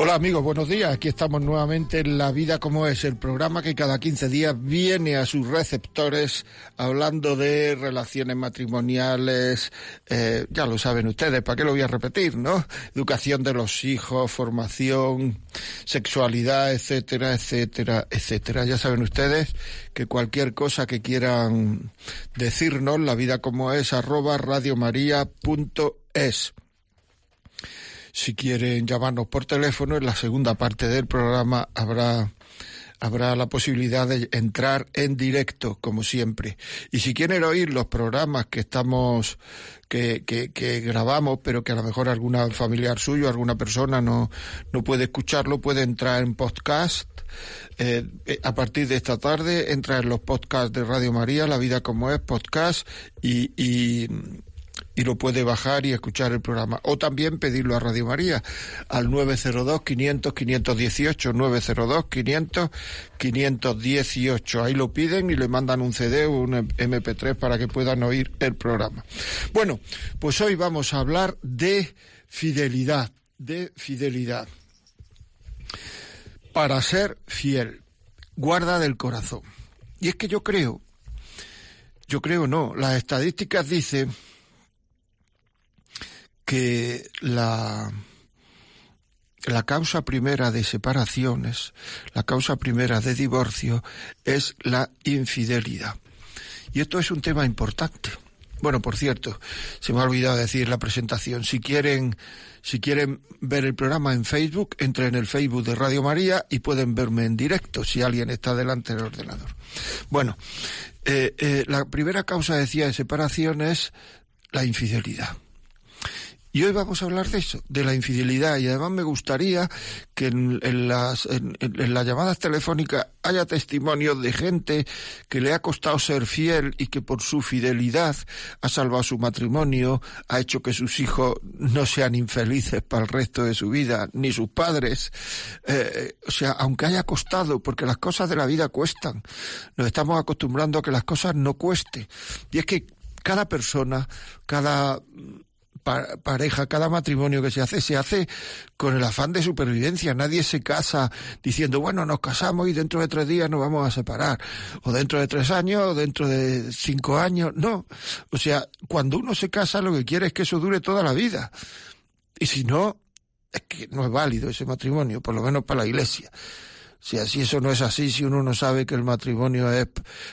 Hola amigos, buenos días. Aquí estamos nuevamente en La Vida como es, el programa que cada 15 días viene a sus receptores hablando de relaciones matrimoniales, eh, ya lo saben ustedes, ¿para qué lo voy a repetir, no? Educación de los hijos, formación, sexualidad, etcétera, etcétera, etcétera. Ya saben ustedes que cualquier cosa que quieran decirnos, la vida como es, arroba radiomaria.es. Si quieren llamarnos por teléfono, en la segunda parte del programa habrá habrá la posibilidad de entrar en directo, como siempre. Y si quieren oír los programas que estamos, que, que, grabamos, pero que a lo mejor alguna familiar suyo, alguna persona no, no puede escucharlo, puede entrar en podcast. Eh, a partir de esta tarde entra en los podcasts de Radio María, La Vida como es, podcast, y, y, y lo puede bajar y escuchar el programa. O también pedirlo a Radio María al 902-500-518, 902-500-518. Ahí lo piden y le mandan un CD o un MP3 para que puedan oír el programa. Bueno, pues hoy vamos a hablar de fidelidad, de fidelidad. Para ser fiel, guarda del corazón. Y es que yo creo, yo creo no, las estadísticas dicen que la, la causa primera de separaciones, la causa primera de divorcio es la infidelidad. Y esto es un tema importante. Bueno, por cierto, se me ha olvidado decir la presentación. Si quieren, si quieren ver el programa en Facebook, entren en el Facebook de Radio María y pueden verme en directo si alguien está delante del ordenador. Bueno, eh, eh, la primera causa, decía, de separación es la infidelidad. Y hoy vamos a hablar de eso, de la infidelidad. Y además me gustaría que en, las, en, las llamadas telefónicas haya testimonios de gente que le ha costado ser fiel y que por su fidelidad ha salvado su matrimonio, ha hecho que sus hijos no sean infelices para el resto de su vida, ni sus padres. Eh, o sea, aunque haya costado, porque las cosas de la vida cuestan, nos estamos acostumbrando a que las cosas no cueste. Y es que cada persona, cada pareja, cada matrimonio que se hace, se hace con el afán de supervivencia. Nadie se casa diciendo, bueno, nos casamos y dentro de tres días nos vamos a separar. O dentro de tres años, o dentro de cinco años. No. O sea, cuando uno se casa lo que quiere es que eso dure toda la vida. Y si no, es que no es válido ese matrimonio, por lo menos para la iglesia. Si así eso no es así, si uno no sabe que el matrimonio es,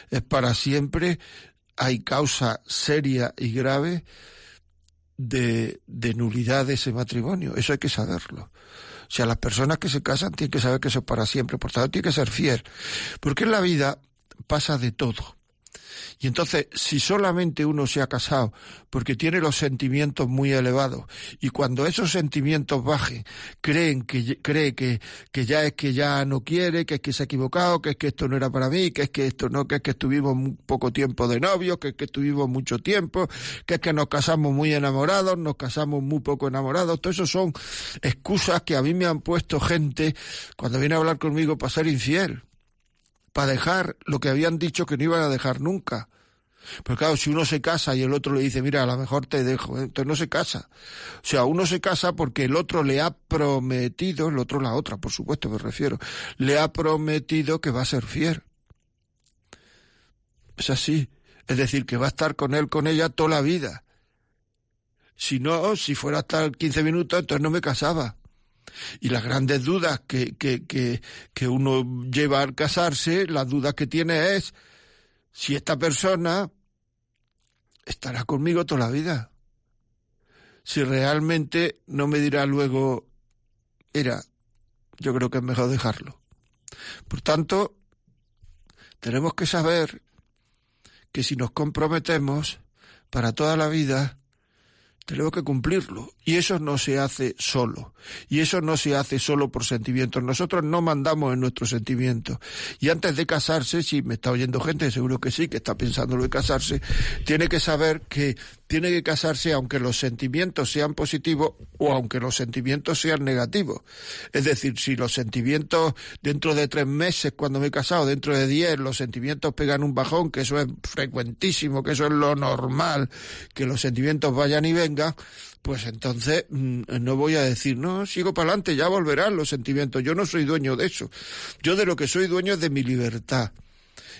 es para siempre, hay causa seria y grave de, de nulidad de ese matrimonio. Eso hay que saberlo. O sea, las personas que se casan tienen que saber que eso es para siempre. Por tanto, tiene que ser fiel. Porque en la vida pasa de todo. Y entonces, si solamente uno se ha casado porque tiene los sentimientos muy elevados y cuando esos sentimientos bajen, creen que cree que, que ya es que ya no quiere, que es que se ha equivocado, que es que esto no era para mí, que es que esto no, que es que estuvimos poco tiempo de novios, que es que estuvimos mucho tiempo, que es que nos casamos muy enamorados, nos casamos muy poco enamorados, todo eso son excusas que a mí me han puesto gente cuando viene a hablar conmigo para ser infiel para dejar lo que habían dicho que no iban a dejar nunca. Pero claro, si uno se casa y el otro le dice, mira, a lo mejor te dejo, ¿eh? entonces no se casa. O sea, uno se casa porque el otro le ha prometido, el otro la otra, por supuesto me refiero, le ha prometido que va a ser fiel. Es así. Es decir, que va a estar con él, con ella toda la vida. Si no, si fuera hasta 15 minutos, entonces no me casaba. Y las grandes dudas que, que, que, uno lleva al casarse, las dudas que tiene es si esta persona estará conmigo toda la vida. Si realmente no me dirá luego, era, yo creo que es mejor dejarlo. Por tanto, tenemos que saber que si nos comprometemos para toda la vida, tenemos que cumplirlo. Y eso no se hace solo. Y eso no se hace solo por sentimientos. Nosotros no mandamos en nuestros sentimientos. Y antes de casarse, si me está oyendo gente, seguro que sí, que está pensando lo de casarse, tiene que saber que tiene que casarse aunque los sentimientos sean positivos o aunque los sentimientos sean negativos. Es decir, si los sentimientos dentro de tres meses, cuando me he casado, dentro de diez, los sentimientos pegan un bajón, que eso es frecuentísimo, que eso es lo normal, que los sentimientos vayan y vengan, pues entonces mm, no voy a decir, no, sigo para adelante, ya volverán los sentimientos. Yo no soy dueño de eso. Yo de lo que soy dueño es de mi libertad.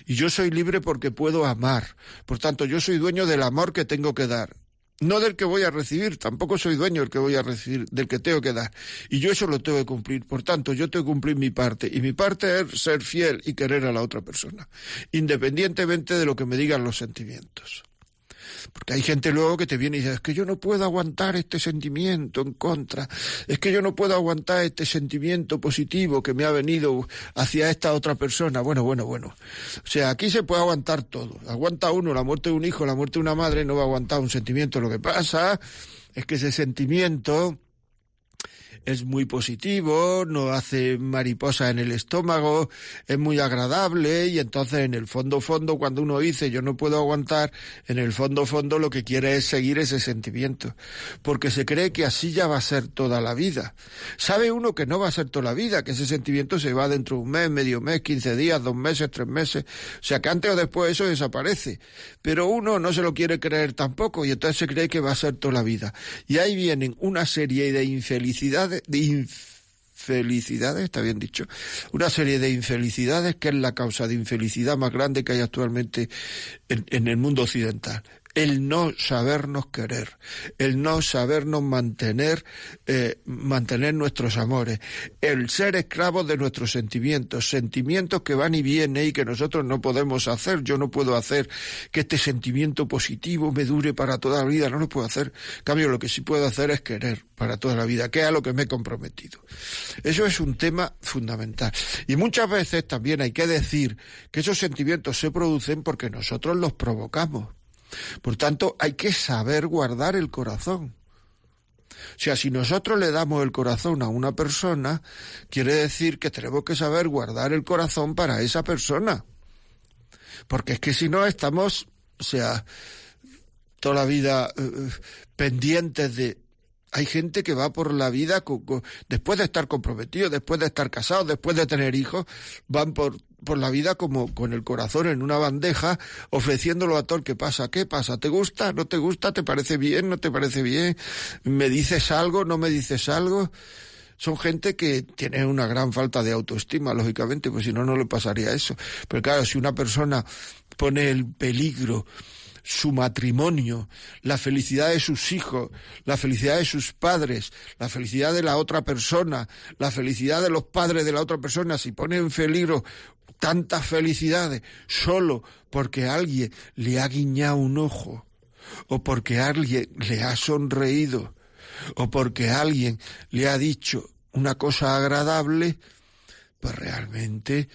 Y yo soy libre porque puedo amar. Por tanto, yo soy dueño del amor que tengo que dar. No del que voy a recibir, tampoco soy dueño del que voy a recibir, del que tengo que dar. Y yo eso lo tengo que cumplir. Por tanto, yo tengo que cumplir mi parte. Y mi parte es ser fiel y querer a la otra persona, independientemente de lo que me digan los sentimientos. Porque hay gente luego que te viene y dice, es que yo no puedo aguantar este sentimiento en contra, es que yo no puedo aguantar este sentimiento positivo que me ha venido hacia esta otra persona. Bueno, bueno, bueno. O sea, aquí se puede aguantar todo. Aguanta uno la muerte de un hijo, la muerte de una madre, no va a aguantar un sentimiento. Lo que pasa es que ese sentimiento es muy positivo, no hace mariposa en el estómago, es muy agradable y entonces en el fondo fondo cuando uno dice yo no puedo aguantar, en el fondo fondo lo que quiere es seguir ese sentimiento, porque se cree que así ya va a ser toda la vida. Sabe uno que no va a ser toda la vida, que ese sentimiento se va dentro de un mes, medio mes, quince días, dos meses, tres meses, o sea que antes o después eso desaparece, pero uno no se lo quiere creer tampoco y entonces se cree que va a ser toda la vida. Y ahí vienen una serie de infelicidades de infelicidades, está bien dicho, una serie de infelicidades que es la causa de infelicidad más grande que hay actualmente en el mundo occidental el no sabernos querer, el no sabernos mantener, eh, mantener nuestros amores, el ser esclavos de nuestros sentimientos, sentimientos que van y vienen y que nosotros no podemos hacer. Yo no puedo hacer que este sentimiento positivo me dure para toda la vida, no lo puedo hacer. En cambio, lo que sí puedo hacer es querer para toda la vida, que es a lo que me he comprometido. Eso es un tema fundamental. Y muchas veces también hay que decir que esos sentimientos se producen porque nosotros los provocamos. Por tanto, hay que saber guardar el corazón. O sea, si nosotros le damos el corazón a una persona, quiere decir que tenemos que saber guardar el corazón para esa persona. Porque es que si no estamos, o sea, toda la vida eh, eh, pendientes de hay gente que va por la vida después de estar comprometido, después de estar casado, después de tener hijos, van por, por la vida como con el corazón en una bandeja, ofreciéndolo a todo el que pasa. ¿Qué pasa? ¿Te gusta? ¿No te gusta? ¿Te parece bien? ¿No te parece bien? ¿Me dices algo? ¿No me dices algo? Son gente que tiene una gran falta de autoestima, lógicamente, pues si no, no le pasaría eso. Pero claro, si una persona pone el peligro su matrimonio, la felicidad de sus hijos, la felicidad de sus padres, la felicidad de la otra persona, la felicidad de los padres de la otra persona, si pone en peligro tantas felicidades solo porque alguien le ha guiñado un ojo, o porque alguien le ha sonreído, o porque alguien le ha dicho una cosa agradable, pues realmente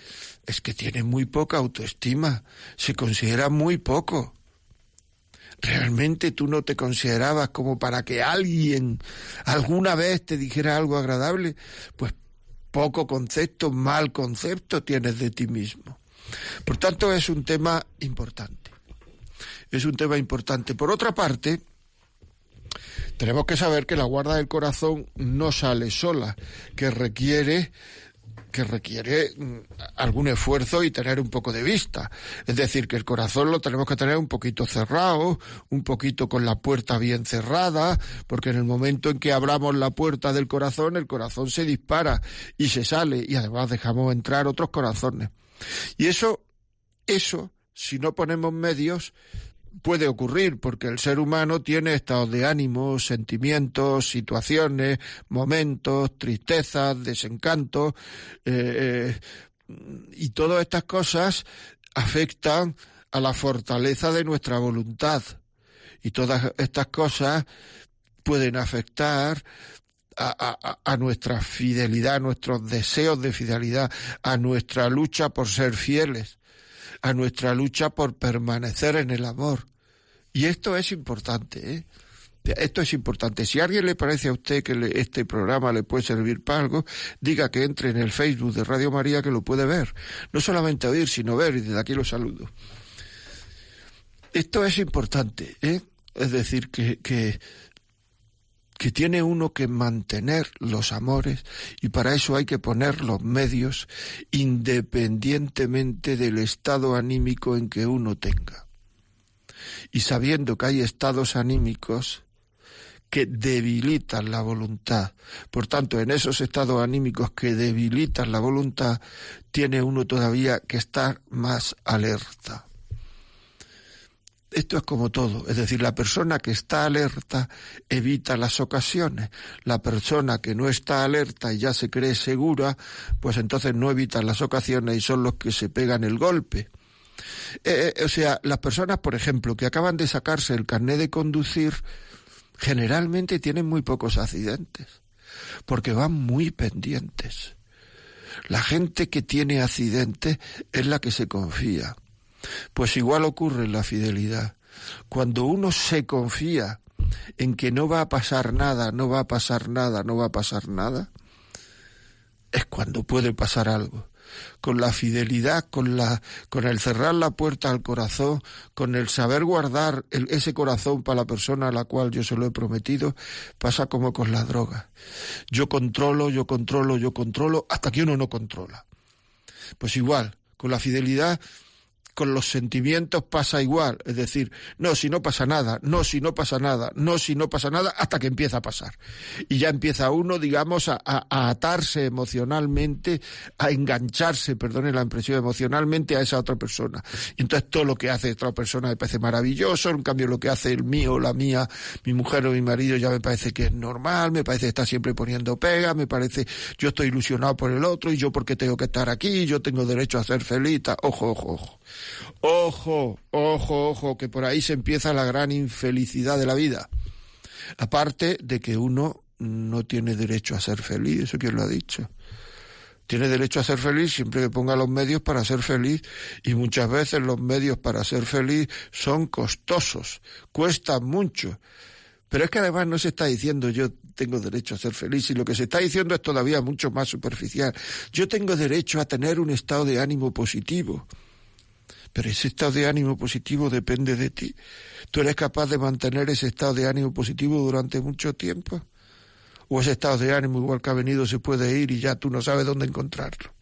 es que tiene muy poca autoestima, se considera muy poco. ¿Realmente tú no te considerabas como para que alguien alguna vez te dijera algo agradable? Pues poco concepto, mal concepto tienes de ti mismo. Por tanto, es un tema importante. Es un tema importante. Por otra parte, tenemos que saber que la guarda del corazón no sale sola, que requiere que requiere mm, algún esfuerzo y tener un poco de vista. Es decir, que el corazón lo tenemos que tener un poquito cerrado, un poquito con la puerta bien cerrada, porque en el momento en que abramos la puerta del corazón, el corazón se dispara y se sale y además dejamos entrar otros corazones. Y eso, eso, si no ponemos medios, puede ocurrir porque el ser humano tiene estados de ánimo, sentimientos, situaciones, momentos, tristezas, desencantos, eh, eh, y todas estas cosas afectan a la fortaleza de nuestra voluntad. Y todas estas cosas pueden afectar a, a, nuestra fidelidad, a nuestros deseos de fidelidad, a nuestra lucha por ser fieles a nuestra lucha por permanecer en el amor. Y esto es importante, ¿eh? Esto es importante. Si a alguien le parece a usted que este programa le puede servir para algo, diga que entre en el Facebook de Radio María que lo puede ver. No solamente oír, sino ver, y desde aquí lo saludo. Esto es importante, ¿eh? Es decir, que, que, que tiene uno que mantener los amores y para eso hay que poner los medios independientemente del estado anímico en que uno tenga. Y sabiendo que hay estados anímicos que debilitan la voluntad. Por tanto, en esos estados anímicos que debilitan la voluntad, tiene uno todavía que estar más alerta. Esto es como todo, es decir, la persona que está alerta evita las ocasiones, la persona que no está alerta y ya se cree segura, pues entonces no evita las ocasiones y son los que se pegan el golpe. Eh, eh, o sea, las personas, por ejemplo, que acaban de sacarse el carnet de conducir, generalmente tienen muy pocos accidentes, porque van muy pendientes. La gente que tiene accidentes es la que se confía. Pues igual ocurre en la fidelidad. Cuando uno se confía en que no va a pasar nada, no va a pasar nada, no va a pasar nada, es cuando puede pasar algo con la fidelidad, con la, con el cerrar la puerta al corazón, con el saber guardar ese corazón para la persona a la cual yo se lo he prometido, pasa como con la droga. Yo controlo, yo controlo, yo controlo, hasta que uno no controla. Pues igual, con la fidelidad con los sentimientos pasa igual, es decir, no si no pasa nada, no si no pasa nada, no si no pasa nada, hasta que empieza a pasar. Y ya empieza uno, digamos, a, atarse emocionalmente, a engancharse, perdone la impresión, emocionalmente a esa otra persona. Y entonces todo lo que hace otra persona me parece maravilloso, en cambio lo que hace el mío, la mía, mi mujer o mi marido ya me parece que es normal, me parece que está siempre poniendo pega, me parece, yo estoy ilusionado por el otro y yo porque tengo que estar aquí, yo tengo derecho a ser feliz, ojo, ojo, ojo. Ojo, ojo, ojo, que por ahí se empieza la gran infelicidad de la vida. Aparte de que uno no tiene derecho a ser feliz, eso quién lo ha dicho. Tiene derecho a ser feliz siempre que ponga los medios para ser feliz y muchas veces los medios para ser feliz son costosos, cuestan mucho. Pero es que además no se está diciendo yo tengo derecho a ser feliz y lo que se está diciendo es todavía mucho más superficial. Yo tengo derecho a tener un estado de ánimo positivo. Pero ese estado de ánimo positivo depende de ti. ¿Tú eres capaz de mantener ese estado de ánimo positivo durante mucho tiempo? ¿O ese estado de ánimo igual que ha venido se puede ir y ya tú no sabes dónde encontrarlo?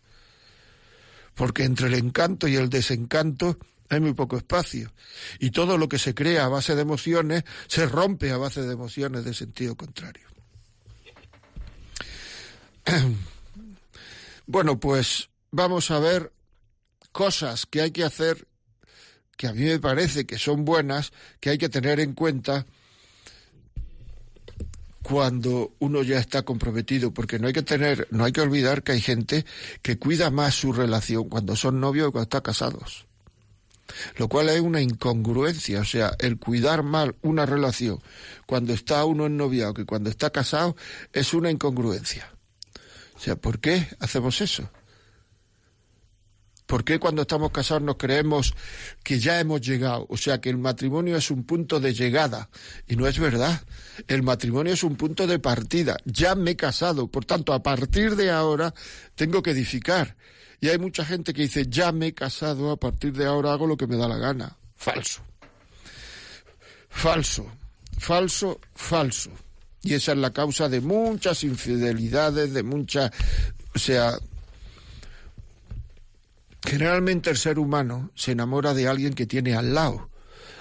Porque entre el encanto y el desencanto hay muy poco espacio. Y todo lo que se crea a base de emociones se rompe a base de emociones de sentido contrario. Bueno, pues vamos a ver cosas que hay que hacer que a mí me parece que son buenas, que hay que tener en cuenta cuando uno ya está comprometido, porque no hay que tener, no hay que olvidar que hay gente que cuida más su relación cuando son novios que cuando están casados. Lo cual es una incongruencia, o sea, el cuidar mal una relación cuando está uno en noviado que cuando está casado es una incongruencia. O sea, ¿por qué hacemos eso? ¿Por qué cuando estamos casados nos creemos que ya hemos llegado? O sea, que el matrimonio es un punto de llegada. Y no es verdad. El matrimonio es un punto de partida. Ya me he casado. Por tanto, a partir de ahora tengo que edificar. Y hay mucha gente que dice, ya me he casado, a partir de ahora hago lo que me da la gana. Falso. Falso. Falso, falso. Y esa es la causa de muchas infidelidades, de muchas... O sea, Generalmente el ser humano se enamora de alguien que tiene al lado,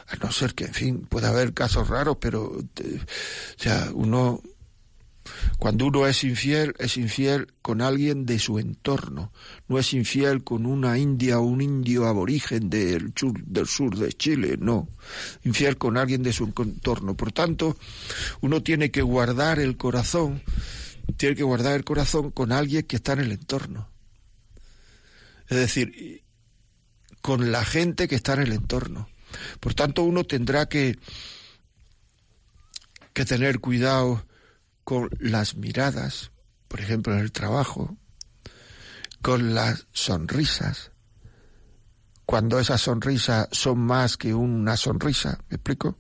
a no ser que, en fin, puede haber casos raros, pero, o sea, uno, cuando uno es infiel, es infiel con alguien de su entorno, no es infiel con una india o un indio aborigen del sur, del sur de Chile, no, infiel con alguien de su entorno. Por tanto, uno tiene que guardar el corazón, tiene que guardar el corazón con alguien que está en el entorno es decir, con la gente que está en el entorno. Por tanto, uno tendrá que, que tener cuidado con las miradas, por ejemplo, en el trabajo, con las sonrisas, cuando esas sonrisas son más que una sonrisa, ¿me explico?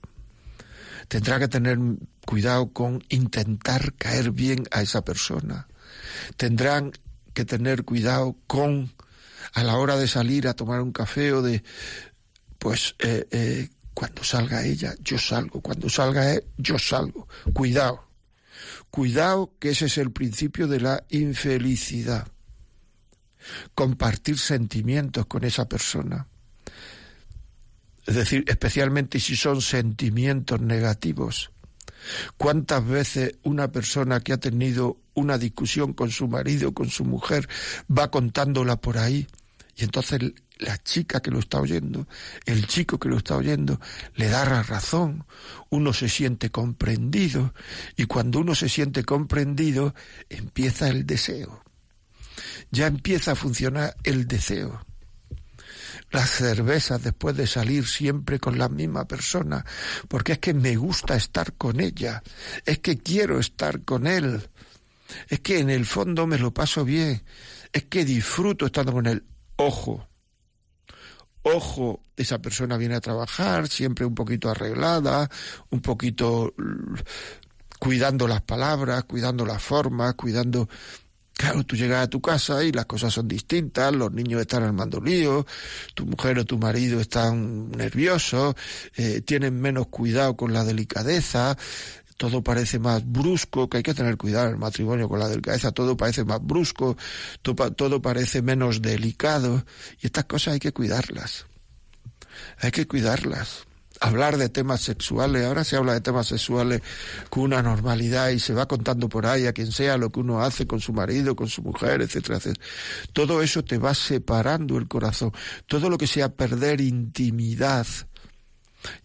tendrá que tener cuidado con intentar caer bien a esa persona. Tendrán que tener cuidado con a la hora de salir a tomar un café o de pues eh, eh, cuando salga ella, yo salgo. Cuando salga él, yo salgo. Cuidado. Cuidado que ese es el principio de la infelicidad. Compartir sentimientos con esa persona. Es decir, especialmente si son sentimientos negativos. ¿Cuántas veces una persona que ha tenido una discusión con su marido, con su mujer, va contándola por ahí? Y entonces la chica que lo está oyendo, el chico que lo está oyendo, le da la razón, uno se siente comprendido y cuando uno se siente comprendido empieza el deseo. Ya empieza a funcionar el deseo. Las cervezas después de salir siempre con la misma persona, porque es que me gusta estar con ella, es que quiero estar con él, es que en el fondo me lo paso bien, es que disfruto estando con él. Ojo, ojo, esa persona viene a trabajar siempre un poquito arreglada, un poquito cuidando las palabras, cuidando las formas, cuidando... Claro, tú llegas a tu casa y las cosas son distintas, los niños están armando lío, tu mujer o tu marido están nerviosos, eh, tienen menos cuidado con la delicadeza, todo parece más brusco, que hay que tener cuidado el matrimonio con la delicadeza, todo parece más brusco, todo, todo parece menos delicado, y estas cosas hay que cuidarlas. Hay que cuidarlas hablar de temas sexuales. Ahora se habla de temas sexuales con una normalidad y se va contando por ahí a quien sea lo que uno hace con su marido, con su mujer, etcétera, etcétera. Todo eso te va separando el corazón. Todo lo que sea perder intimidad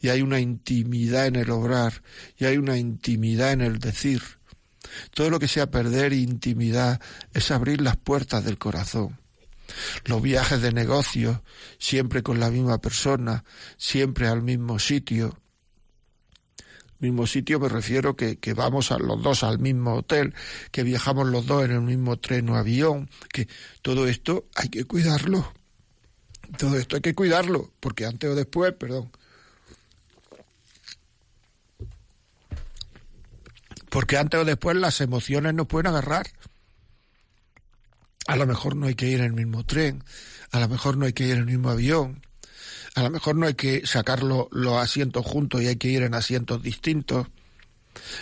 y hay una intimidad en el obrar, y hay una intimidad en el decir. Todo lo que sea perder intimidad es abrir las puertas del corazón. Los viajes de negocio, siempre con la misma persona, siempre al mismo sitio. Mismo sitio me refiero que, que vamos a los dos al mismo hotel, que viajamos los dos en el mismo tren o avión, que todo esto hay que cuidarlo. Todo esto hay que cuidarlo, porque antes o después, perdón, porque antes o después las emociones nos pueden agarrar. A lo mejor no hay que ir en el mismo tren, a lo mejor no hay que ir en el mismo avión, a lo mejor no hay que sacar los asientos juntos y hay que ir en asientos distintos.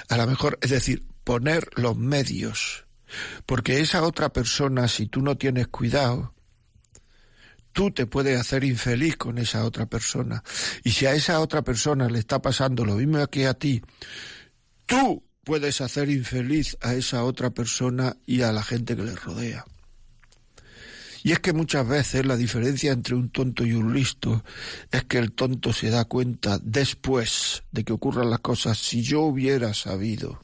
A lo mejor, es decir, poner los medios, porque esa otra persona, si tú no tienes cuidado, tú te puedes hacer infeliz con esa otra persona. Y si a esa otra persona le está pasando lo mismo que a ti, tú puedes hacer infeliz a esa otra persona y a la gente que le rodea. Y es que muchas veces la diferencia entre un tonto y un listo es que el tonto se da cuenta después de que ocurran las cosas. Si yo hubiera sabido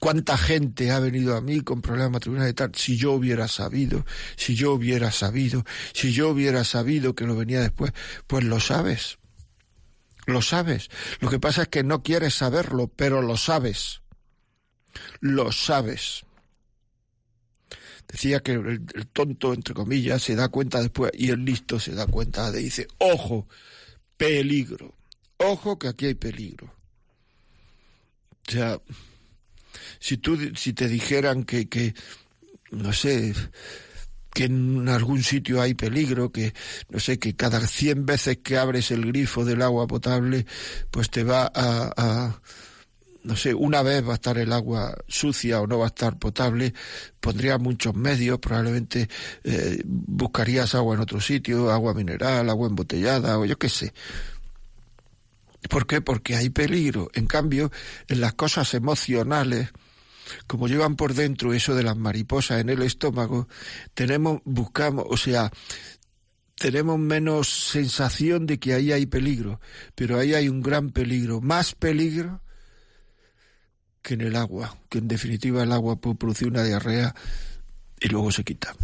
cuánta gente ha venido a mí con problemas matrimoniales y tal, si yo hubiera sabido, si yo hubiera sabido, si yo hubiera sabido que lo venía después, pues lo sabes. Lo sabes. Lo que pasa es que no quieres saberlo, pero lo sabes. Lo sabes. Decía que el, tonto, entre comillas, se da cuenta después y el listo se da cuenta de dice, ojo, peligro. Ojo que aquí hay peligro. O sea, si tú, si te dijeran que, que no sé, que en algún sitio hay peligro, que no sé, que cada 100 veces que abres el grifo del agua potable, pues te va a, no sé, una vez va a estar el agua sucia o no va a estar potable, pondrías muchos medios, probablemente eh, buscarías agua en otro sitio, agua mineral, agua embotellada o yo qué sé. ¿Por qué? Porque hay peligro. En cambio, en las cosas emocionales, como llevan por dentro eso de las mariposas en el estómago, tenemos, buscamos, o sea, tenemos menos sensación de que ahí hay peligro, pero ahí hay un gran peligro, más peligro que en el agua, que en definitiva el agua puede producir una diarrea y luego se quita.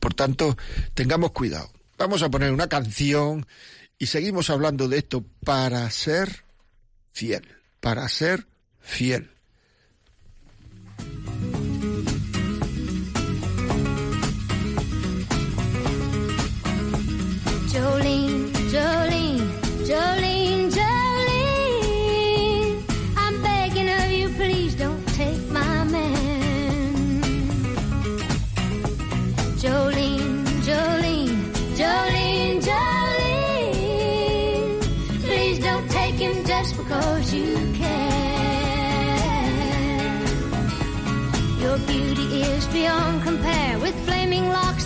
Por tanto, tengamos cuidado. Vamos a poner una canción y seguimos hablando de esto para ser fiel, para ser fiel.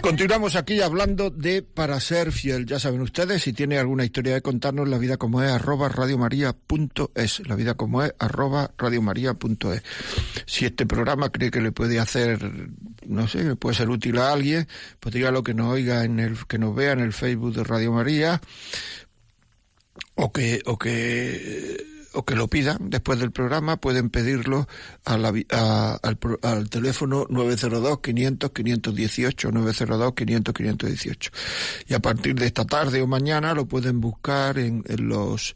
Continuamos aquí hablando de para ser fiel. Ya saben ustedes, si tiene alguna historia de contarnos, la vida como es arroba radiomaria.es. La vida como es arroba radiomaria.es. Si este programa cree que le puede hacer, no sé, le puede ser útil a alguien, pues dígalo que nos oiga en el, que nos vea en el Facebook de Radio María, o que, o que, o que lo pidan después del programa, pueden pedirlo a la a- al, al teléfono 902-500-518, 902-500-518. Y a partir de esta tarde o mañana lo pueden buscar en, en los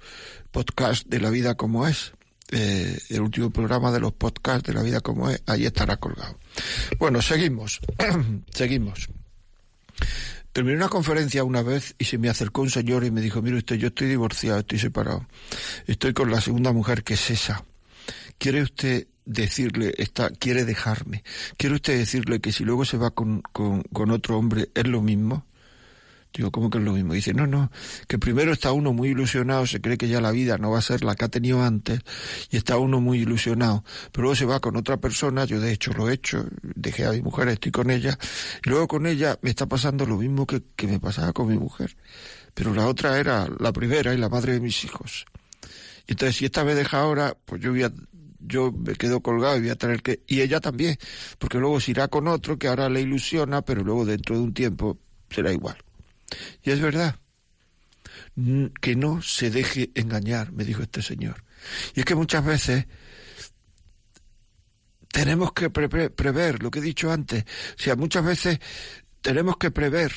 podcasts de La Vida Como Es. Eh, el último programa de los podcasts de La Vida Como Es, ahí estará colgado. Bueno, seguimos, seguimos. Terminé una conferencia una vez y se me acercó un señor y me dijo, mire usted, yo estoy divorciado, estoy separado. Estoy con la segunda mujer que es esa. ¿Quiere usted decirle, está, quiere dejarme? ¿Quiere usted decirle que si luego se va con, con, con otro hombre es lo mismo? Digo, ¿cómo que es lo mismo? Dice, no, no, que primero está uno muy ilusionado, se cree que ya la vida no va a ser la que ha tenido antes, y está uno muy ilusionado, pero luego se va con otra persona, yo de hecho lo he hecho, dejé a mi mujer, estoy con ella, y luego con ella me está pasando lo mismo que, que me pasaba con mi mujer, pero la otra era la primera y la madre de mis hijos. Y entonces, si esta me deja ahora, pues yo voy a, yo me quedo colgado y voy a tener que, y ella también, porque luego se irá con otro que ahora le ilusiona, pero luego dentro de un tiempo será igual. Y es verdad. Que no se deje engañar, me dijo este señor. Y es que muchas veces tenemos que pre- pre- prever lo que he dicho antes. O sea, muchas veces tenemos que prever.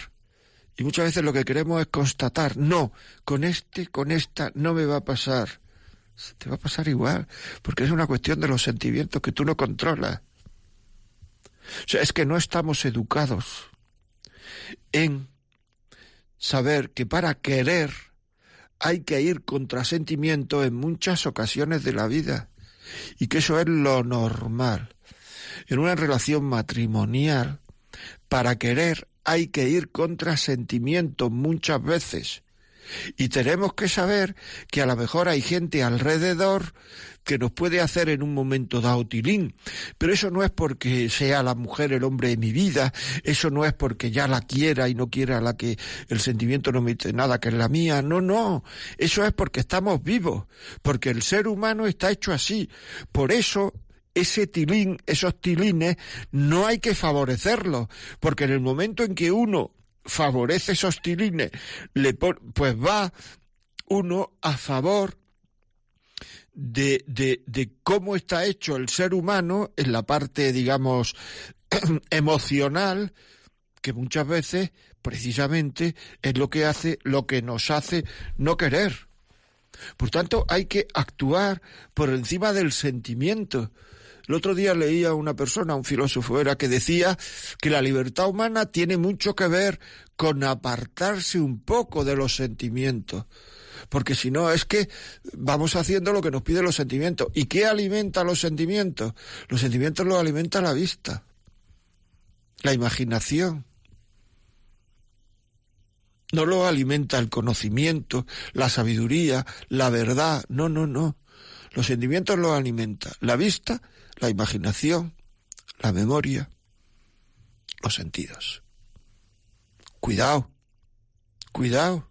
Y muchas veces lo que queremos es constatar. No, con este, con esta, no me va a pasar. Te va a pasar igual, porque es una cuestión de los sentimientos que tú no controlas. O sea, es que no estamos educados en saber que para querer hay que ir contra sentimiento en muchas ocasiones de la vida y que eso es lo normal. En una relación matrimonial, para querer hay que ir contra sentimiento muchas veces. Y tenemos que saber que a lo mejor hay gente alrededor que nos puede hacer en un momento dado tilín. Pero eso no es porque sea la mujer el hombre de mi vida, eso no es porque ya la quiera y no quiera la que el sentimiento no me dice nada que es la mía. No, no. Eso es porque estamos vivos, porque el ser humano está hecho así. Por eso ese tilín, esos tilines, no hay que favorecerlos, porque en el momento en que uno favorece esos tilines, le pon- pues va uno a favor de, de, de cómo está hecho el ser humano en la parte, digamos, emocional, que muchas veces, precisamente, es lo que hace, lo que nos hace no querer. Por tanto, hay que actuar por encima del sentimiento. El otro día leía a una persona, un filósofo era, que decía que la libertad humana tiene mucho que ver con apartarse un poco de los sentimientos. Porque si no, es que vamos haciendo lo que nos piden los sentimientos. ¿Y qué alimenta los sentimientos? Los sentimientos los alimenta la vista, la imaginación. No lo alimenta el conocimiento, la sabiduría, la verdad. No, no, no. Los sentimientos los alimenta la vista, la imaginación, la memoria. los sentidos. Cuidado, cuidado.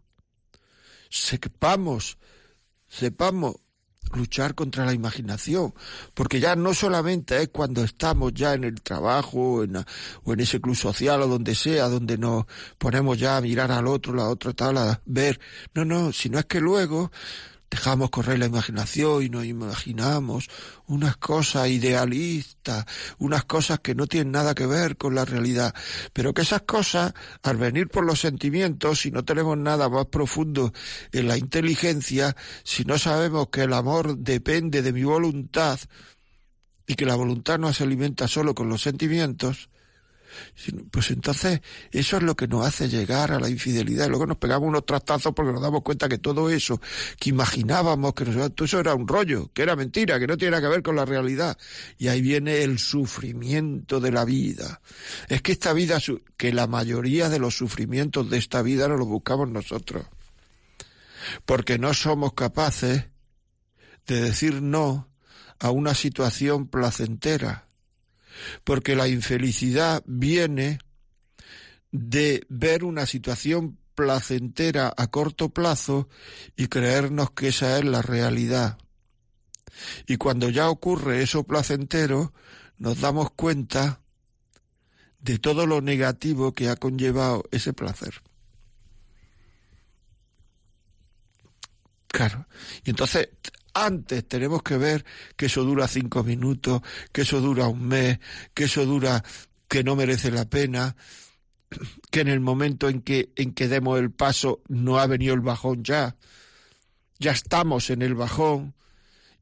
Sepamos, sepamos luchar contra la imaginación, porque ya no solamente es cuando estamos ya en el trabajo en, o en ese club social o donde sea, donde nos ponemos ya a mirar al otro, la otra tal, a ver, no, no, sino es que luego dejamos correr la imaginación y nos imaginamos unas cosas idealistas, unas cosas que no tienen nada que ver con la realidad, pero que esas cosas, al venir por los sentimientos, si no tenemos nada más profundo en la inteligencia, si no sabemos que el amor depende de mi voluntad y que la voluntad no se alimenta solo con los sentimientos, pues entonces eso es lo que nos hace llegar a la infidelidad. Luego nos pegamos unos trastazos porque nos damos cuenta que todo eso que imaginábamos, que todo eso era un rollo, que era mentira, que no tiene que ver con la realidad. Y ahí viene el sufrimiento de la vida. Es que esta vida, que la mayoría de los sufrimientos de esta vida no los buscamos nosotros. Porque no somos capaces de decir no a una situación placentera porque la infelicidad viene de ver una situación placentera a corto plazo y creernos que esa es la realidad. Y cuando ya ocurre eso placentero, nos damos cuenta de todo lo negativo que ha conllevado ese placer. Claro. Y entonces antes tenemos que ver que eso dura cinco minutos, que eso dura un mes, que eso dura que no merece la pena, que en el momento en que, en que demos el paso no ha venido el bajón ya. Ya estamos en el bajón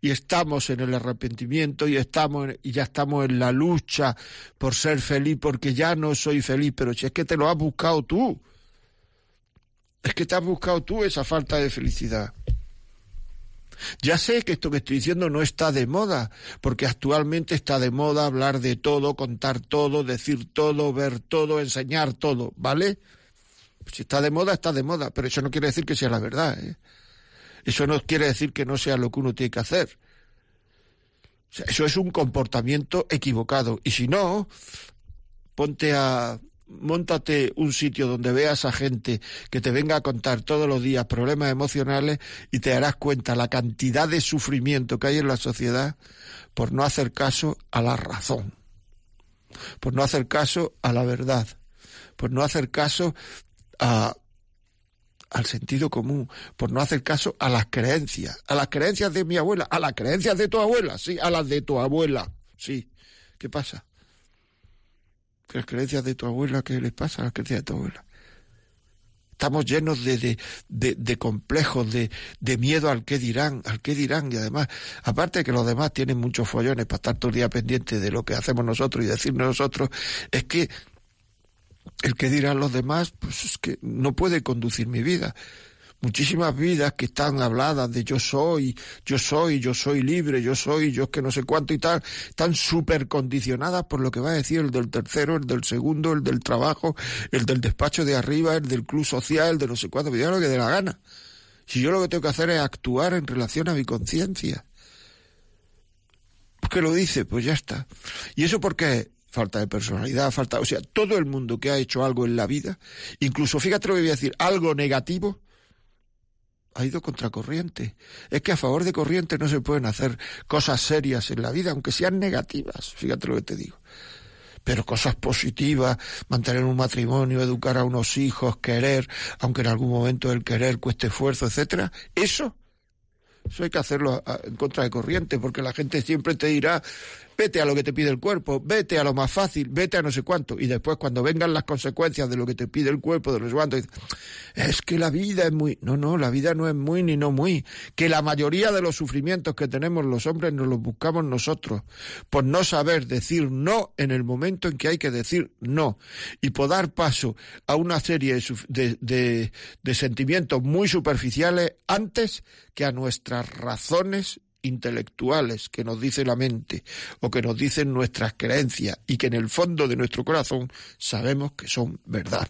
y estamos en el arrepentimiento y estamos y ya estamos en la lucha por ser feliz porque ya no soy feliz, pero si es que te lo has buscado tú. Es que te has buscado tú esa falta de felicidad. Ya sé que esto que estoy diciendo no está de moda, porque actualmente está de moda hablar de todo, contar todo, decir todo, ver todo, enseñar todo, ¿vale? Si está de moda, está de moda, pero eso no quiere decir que sea la verdad. ¿eh? Eso no quiere decir que no sea lo que uno tiene que hacer. eso es un comportamiento equivocado. Y si no, ponte a Móntate un sitio donde veas a gente que te venga a contar todos los días problemas emocionales y te darás cuenta la cantidad de sufrimiento que hay en la sociedad por no hacer caso a la razón, por no hacer caso a la verdad, por no hacer caso al sentido común, por no hacer caso a las creencias, a las creencias de mi abuela, a las creencias de tu abuela, sí, a las de tu abuela, sí. ¿Qué pasa? Las creencias de tu abuela, ¿qué les pasa a las creencias de tu abuela? Estamos llenos de, de, de, complejos, de, miedo al qué dirán, al qué dirán, y además, aparte de que los demás tienen muchos follones para estar todo el día pendientes de lo que hacemos nosotros y decirnos nosotros, es que el que dirán los demás, pues es que no puede conducir mi vida muchísimas vidas que están habladas de yo soy, yo soy, yo soy libre, yo soy, yo es que no sé cuánto y tal, están súper condicionadas por lo que va a decir el del tercero, el del segundo, el del trabajo, el del despacho de arriba, el del club social, el de no sé cuánto, me lo que dé la gana. Si yo lo que tengo que hacer es actuar en relación a mi conciencia. ¿Por qué lo dice? Pues ya está. ¿Y eso por qué? falta de personalidad, falta, o sea, todo el mundo que ha hecho algo en la vida, incluso fíjate lo que voy a decir, algo negativo, ha ido contracorriente. Es que a favor de corriente no se pueden hacer cosas serias en la vida, aunque sean negativas, fíjate lo que te digo. Pero cosas positivas, mantener un matrimonio, educar a unos hijos, querer, aunque en algún momento el querer cueste esfuerzo, etcétera, eso, eso hay que hacerlo en contra de corriente, porque la gente siempre te dirá, vete a lo que te pide el cuerpo, vete a lo más fácil, vete a no sé cuánto. Y después cuando vengan las consecuencias de lo que te pide el cuerpo, de no sé cuánto, es que la vida es muy... No, no, la vida no es muy ni no muy. Que la mayoría de los sufrimientos que tenemos los hombres nos los buscamos nosotros, por no saber decir no en el momento en que hay que decir no. Y por dar paso a una serie de sentimientos muy superficiales antes que a nuestras razones intelectuales que nos dice la mente o que nos dicen nuestras creencias y que en el fondo de nuestro corazón sabemos que son verdad.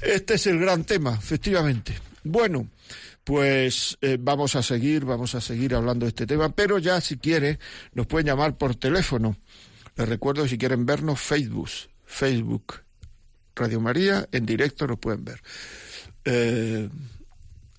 Este es el gran tema, efectivamente. Bueno, pues eh, vamos a seguir, vamos a seguir hablando de este tema, pero ya si quiere nos pueden llamar por teléfono. Les recuerdo si quieren vernos Facebook, Facebook, Radio María, en directo nos pueden ver. Eh,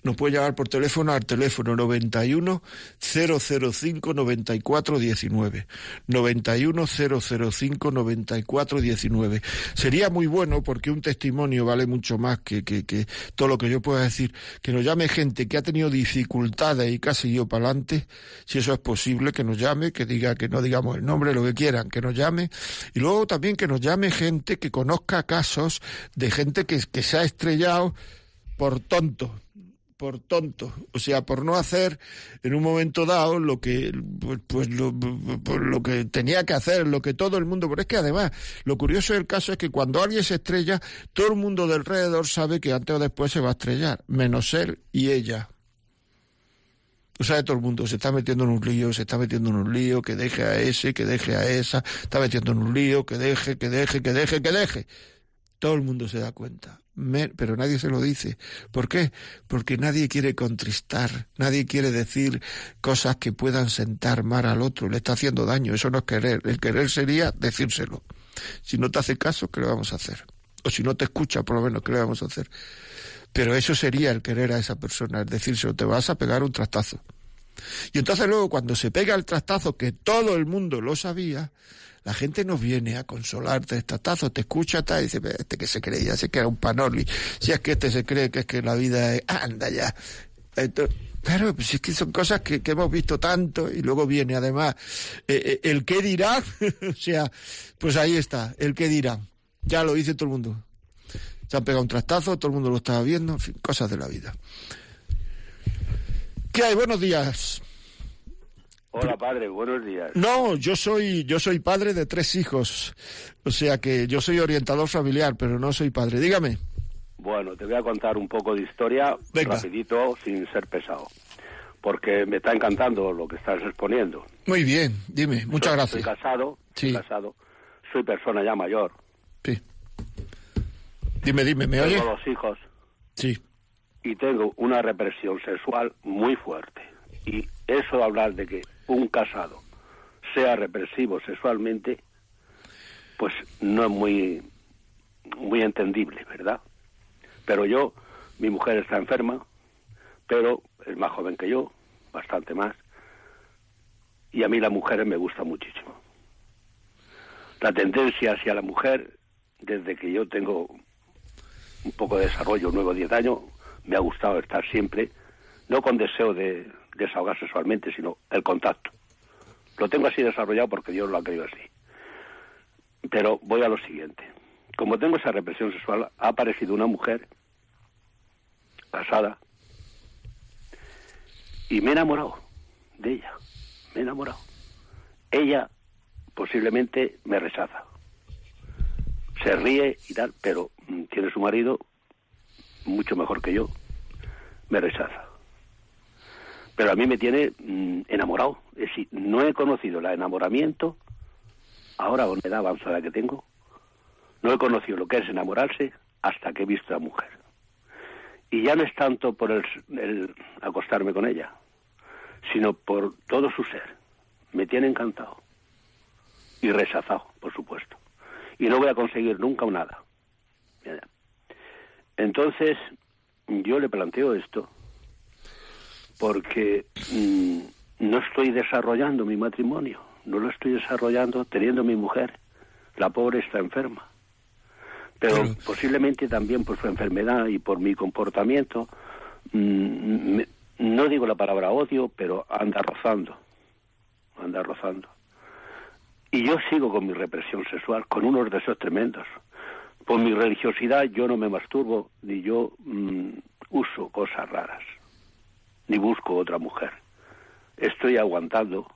nos puede llamar por teléfono al teléfono 91 005 94 19. 91 005 94 19. Sería muy bueno, porque un testimonio vale mucho más que, que, que todo lo que yo pueda decir, que nos llame gente que ha tenido dificultades y que ha seguido para adelante, si eso es posible, que nos llame, que diga, que no digamos el nombre, lo que quieran, que nos llame, y luego también que nos llame gente que conozca casos de gente que, que se ha estrellado por tonto, por tonto, o sea, por no hacer en un momento dado lo que pues, pues lo, pues lo, que tenía que hacer, lo que todo el mundo, pero es que además lo curioso del caso es que cuando alguien se estrella, todo el mundo de alrededor sabe que antes o después se va a estrellar, menos él y ella. O sea, todo el mundo se está metiendo en un lío, se está metiendo en un lío, que deje a ese, que deje a esa, está metiendo en un lío, que deje, que deje, que deje, que deje. Todo el mundo se da cuenta, pero nadie se lo dice. ¿Por qué? Porque nadie quiere contristar, nadie quiere decir cosas que puedan sentar mal al otro, le está haciendo daño, eso no es querer. El querer sería decírselo. Si no te hace caso, ¿qué le vamos a hacer? O si no te escucha, por lo menos, ¿qué le vamos a hacer? Pero eso sería el querer a esa persona, es decírselo, te vas a pegar un trastazo. Y entonces luego cuando se pega el trastazo, que todo el mundo lo sabía, la gente nos viene a consolarte, estatazo, te escucha, y dice, este que se creía, se que era un panoli, si es que este se cree que es que la vida es, anda ya. claro, pues es que son cosas que, hemos visto tanto y luego viene además eh, eh, el qué dirá, o sea, pues ahí está, el qué dirá, ya lo dice todo el mundo. Se han pegado un trastazo, todo el mundo lo estaba viendo, en fin, cosas de la vida. ¿Qué hay? Buenos días. Hola padre, buenos días. No, yo soy yo soy padre de tres hijos, o sea que yo soy orientador familiar, pero no soy padre. Dígame. Bueno, te voy a contar un poco de historia rapidito, sin ser pesado, porque me está encantando lo que estás exponiendo. Muy bien, dime, muchas gracias. Soy casado, soy casado, soy persona ya mayor. Sí. Dime, dime, ¿me Tengo dos hijos. Sí. Y tengo una represión sexual muy fuerte. Y eso de hablar de que un casado sea represivo sexualmente, pues no es muy, muy entendible, ¿verdad? Pero yo, mi mujer está enferma, pero es más joven que yo, bastante más, y a mí las mujeres me gusta muchísimo. La tendencia hacia la mujer, desde que yo tengo un poco de desarrollo, nuevo 10 años, me ha gustado estar siempre, no con deseo de desahogar sexualmente, sino el contacto. Lo tengo así desarrollado porque Dios lo ha querido así. Pero voy a lo siguiente. Como tengo esa represión sexual, ha aparecido una mujer casada y me he enamorado de ella. Me he enamorado. Ella posiblemente me rechaza. Se ríe y tal, pero mm, tiene su marido mucho mejor que yo. Me rechaza pero a mí me tiene mm, enamorado. Es decir, no he conocido el enamoramiento, ahora con la edad avanzada que tengo, no he conocido lo que es enamorarse hasta que he visto a la mujer. Y ya no es tanto por el, acostarme con ella, sino por todo su ser. Me tiene encantado. Y rechazado, por supuesto. Y no voy a conseguir nunca nada. Entonces, yo le planteo esto porque mm, no estoy desarrollando mi matrimonio, no lo estoy desarrollando teniendo mi mujer. La pobre está enferma. Pero, posiblemente también por su enfermedad y por mi comportamiento, mm, no digo la palabra odio, pero anda rozando, anda rozando. Y yo sigo con mi represión sexual, con unos deseos tremendos. Por mi religiosidad yo no me masturbo, ni yo mm, uso cosas raras ni busco otra mujer. Estoy aguantando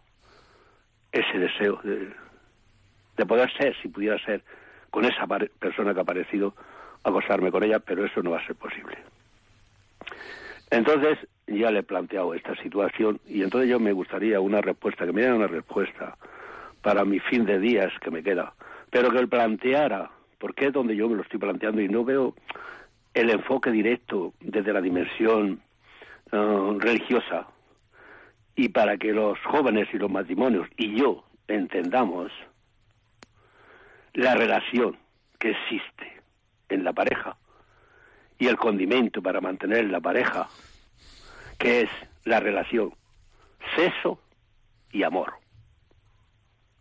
ese deseo de, poder ser, si pudiera ser, con esa persona que ha aparecido, acostarme con ella, pero eso no va a ser posible. Entonces, ya le he planteado esta situación y entonces yo me gustaría una respuesta, que me diera una respuesta para mi fin de días que me queda, pero que él planteara, porque es donde yo me lo estoy planteando y no veo el enfoque directo desde la dimensión eh, religiosa y para que los jóvenes y los matrimonios y yo entendamos la relación que existe en la pareja y el condimento para mantener la pareja, que es la relación sexo y amor.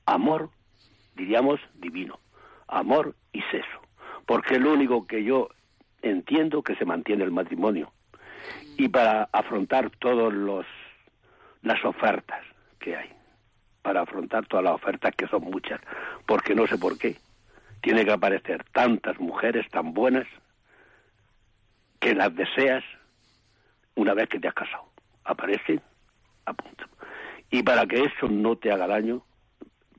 Amor, diríamos, divino. Amor y sexo. Porque es lo único que yo entiendo que se mantiene el matrimonio. Y para afrontar todas las ofertas que hay. Para afrontar todas las ofertas que son muchas. Porque no sé por qué. Tiene que aparecer tantas mujeres tan buenas que las deseas una vez que te has casado. Aparecen a punto. Y para que eso no te haga daño,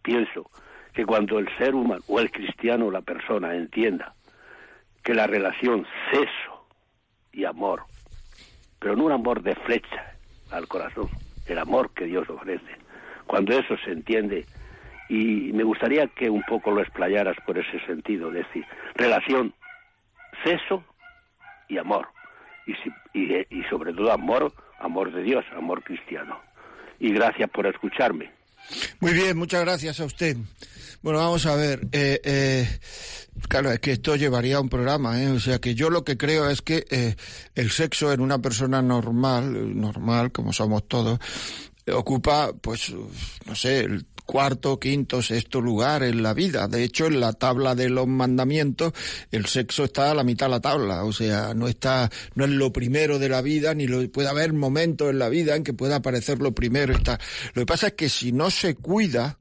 pienso que cuando el ser humano o el cristiano o la persona entienda que la relación sexo y amor, pero no un amor de flecha al corazón, el amor que Dios ofrece, cuando eso se entiende, y me gustaría que un poco lo explayaras por ese sentido, decir, relación, sexo y amor, y, y, y sobre todo amor, amor de Dios, amor cristiano y gracias por escucharme. Muy bien, muchas gracias a usted. Bueno, vamos a ver. Eh, eh, claro, es que esto llevaría a un programa, ¿eh? O sea, que yo lo que creo es que eh, el sexo en una persona normal, normal, como somos todos, ocupa, pues, no sé, el cuarto, quinto, sexto lugar en la vida. De hecho, en la tabla de los mandamientos, el sexo está a la mitad de la tabla. O sea, no está, no es lo primero de la vida, ni lo, puede haber momentos en la vida en que pueda aparecer lo primero. Está. Lo que pasa es que si no se cuida,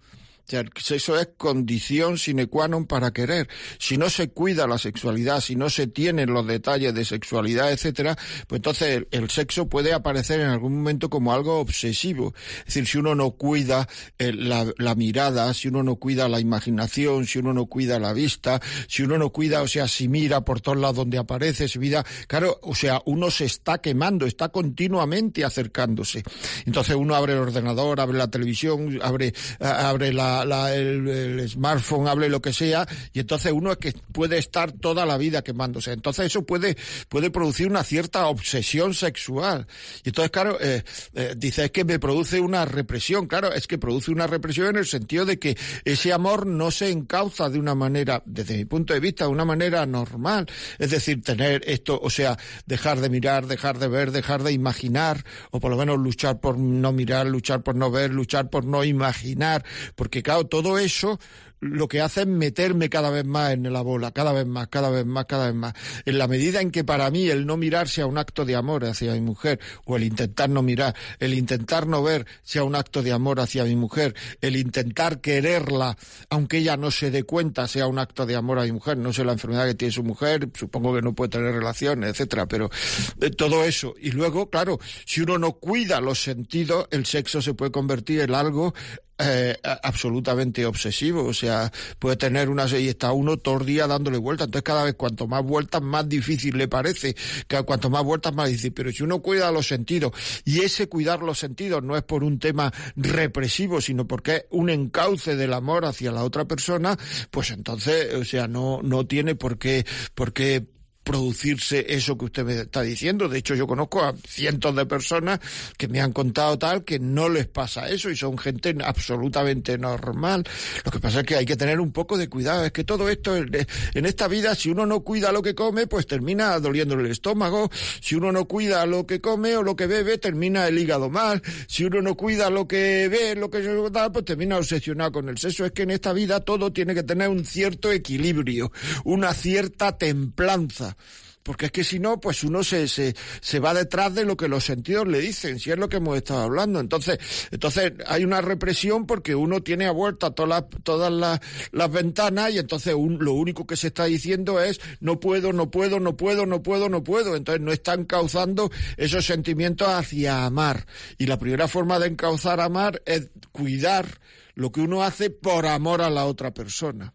o el sexo es condición sine qua non para querer. Si no se cuida la sexualidad, si no se tienen los detalles de sexualidad, etcétera, pues entonces el, sexo puede aparecer en algún momento como algo obsesivo. Es decir, si uno no cuida eh, la, la, mirada, si uno no cuida la imaginación, si uno no cuida la vista, si uno no cuida, o sea, si mira por todos lados donde aparece, si vida, claro, o sea, uno se está quemando, está continuamente acercándose. Entonces uno abre el ordenador, abre la televisión, abre, abre la la, el, smartphone, hable lo que sea, y entonces uno es que puede estar toda la vida quemándose. Entonces eso puede, puede producir una cierta obsesión sexual. Y entonces, claro, eh, eh, dice, es que me produce una represión. Claro, es que produce una represión en el sentido de que ese amor no se encauza de una manera, desde mi punto de vista, de una manera normal. Es decir, tener esto, o sea, dejar de mirar, dejar de ver, dejar de imaginar, o por lo menos luchar por no mirar, luchar por no ver, luchar por no imaginar, porque todo eso lo que hace es meterme cada vez más en la bola, cada vez más, cada vez más, cada vez más. En la medida en que para mí el no mirar sea un acto de amor hacia mi mujer, o el intentar no mirar, el intentar no ver sea un acto de amor hacia mi mujer, el intentar quererla, aunque ella no se dé cuenta, sea un acto de amor a mi mujer. No sé la enfermedad que tiene su mujer, supongo que no puede tener relaciones, etcétera, pero eh, todo eso. Y luego, claro, si uno no cuida los sentidos, el sexo se puede convertir en algo eh, absolutamente obsesivo, o sea, puede tener una y está uno todo el día dándole vueltas, entonces cada vez cuanto más vueltas más difícil le parece, que cuanto más vueltas más difícil, pero si uno cuida los sentidos y ese cuidar los sentidos no es por un tema represivo, sino porque es un encauce del amor hacia la otra persona, pues entonces, o sea, no no tiene por qué por qué producirse eso que usted me está diciendo. De hecho, yo conozco a cientos de personas que me han contado tal que no les pasa eso y son gente absolutamente normal. Lo que pasa es que hay que tener un poco de cuidado. Es que todo esto en esta vida, si uno no cuida lo que come, pues termina doliéndole el estómago. Si uno no cuida lo que come o lo que bebe, termina el hígado mal. Si uno no cuida lo que ve, lo que da, pues termina obsesionado con el sexo. Es que en esta vida todo tiene que tener un cierto equilibrio, una cierta templanza porque es que si no, pues uno se, se, se va detrás de lo que los sentidos le dicen, si es lo que hemos estado hablando. Entonces, entonces hay una represión porque uno tiene a todas las, todas las, las ventanas y entonces lo único que se está diciendo es no puedo, no puedo, no puedo, no puedo, no puedo. Entonces no están causando esos sentimientos hacia amar. Y la primera forma de encauzar amar es cuidar lo que uno hace por amor a la otra persona.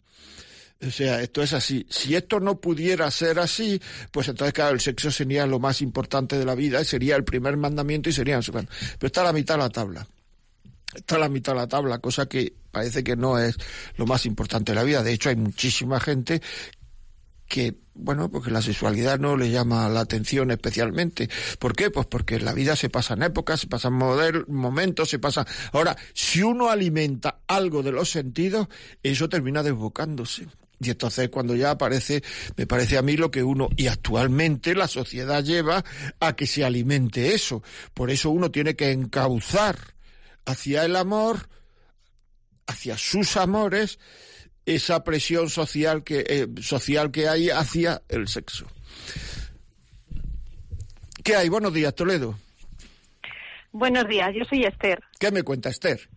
O sea, esto es así. Si esto no pudiera ser así, pues entonces, claro, el sexo sería lo más importante de la vida, sería el primer mandamiento y sería Pero está a la mitad de la tabla. Está a la mitad de la tabla, cosa que parece que no es lo más importante de la vida. De hecho, hay muchísima gente que, bueno, porque la sexualidad no le llama la atención especialmente. ¿Por qué? Pues porque en la vida se pasan épocas, se pasan momentos, se pasa. Ahora, si uno alimenta algo de los sentidos, eso termina desbocándose Y entonces cuando ya aparece, me parece a mí lo que uno, y actualmente la sociedad lleva a que se alimente eso. Por eso uno tiene que encauzar hacia el amor, hacia sus amores, esa presión social que, eh, social que hay hacia el sexo. ¿Qué hay? Buenos días, Toledo. Buenos días, yo soy Esther. ¿Qué me cuenta Esther?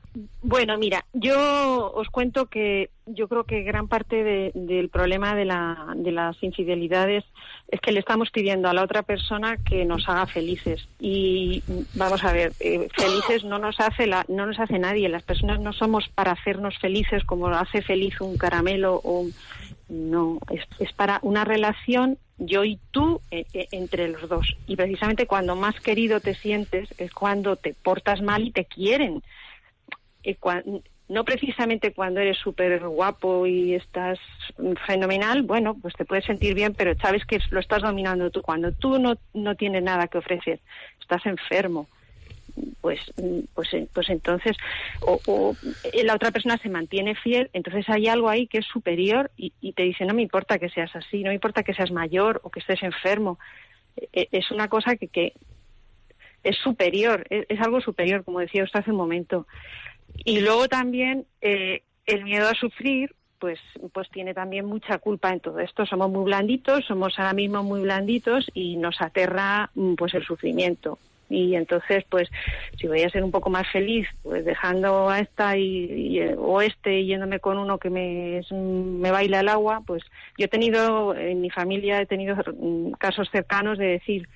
Bueno, mira, yo os cuento que yo creo que gran parte de- del problema de, la, de las infidelidades es que le estamos pidiendo a la otra persona que nos haga felices. Y vamos a ver, eh, felices no nos hace la, no nos hace nadie. Las personas no somos para hacernos felices como hace feliz un caramelo o un- no es, es para una relación yo y tú eh, entre los dos. Y precisamente cuando más querido te sientes es cuando te portas mal y te quieren eh, cuan- no precisamente cuando eres súper guapo y estás fenomenal, bueno, pues te puedes sentir bien, pero sabes que lo estás dominando tú. Cuando tú no, no tienes nada que ofrecer, estás enfermo, pues, pues, pues entonces, o, eh, la otra persona se mantiene fiel, entonces hay algo ahí que es superior y, y te dice, no me importa que seas así, no me importa que seas mayor o que estés enfermo. Eh, Es una cosa que, que es superior, es, es algo superior, como decía usted hace un momento. Y luego también eh, el miedo a sufrir, pues, pues tiene también mucha culpa en todo esto. Somos muy blanditos, somos ahora mismo muy blanditos y nos aterra mm, pues el sufrimiento. Y entonces, pues, si voy a ser un poco más feliz, pues dejando a esta y, y, eh, o este y yéndome con uno que me, es- me baila el agua, pues yo he tenido, en mi familia he tenido mm, casos cercanos de decir,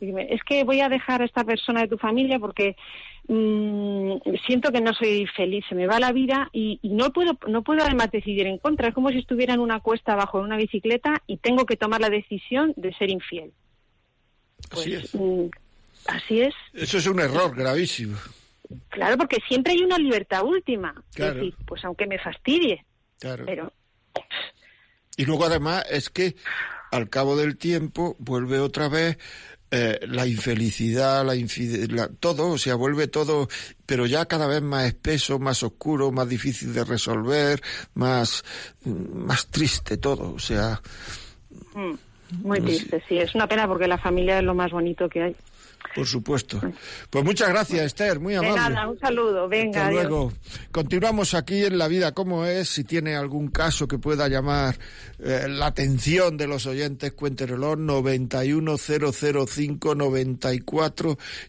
Dime, es que voy a dejar a esta persona de tu familia porque mm, siento que no soy feliz, se me va la vida y, y no puedo no puedo además decidir en contra. Es como si estuviera en una cuesta bajo una bicicleta y tengo que tomar la decisión de ser infiel. Así Pues, es. mm, así es. Eso es un error gravísimo. Claro, porque siempre hay una libertad última. Claro. Es decir, pues aunque me fastidie, Claro. pero Y luego además es que al cabo del tiempo vuelve otra vez eh, la infelicidad, la infidelidad, todo, o sea, vuelve todo, pero ya cada vez más espeso, más oscuro, más difícil de resolver, más, más triste todo, o sea, mm, muy No sé. triste. Sí, es una pena porque la familia es lo más bonito que hay. Por supuesto. Pues muchas gracias, Esther, muy De amable. nada, un saludo. Venga, Hasta adiós. luego. Continuamos aquí en La Vida como es. Si tiene algún caso que pueda llamar eh, la atención de los oyentes, cuéntenelo.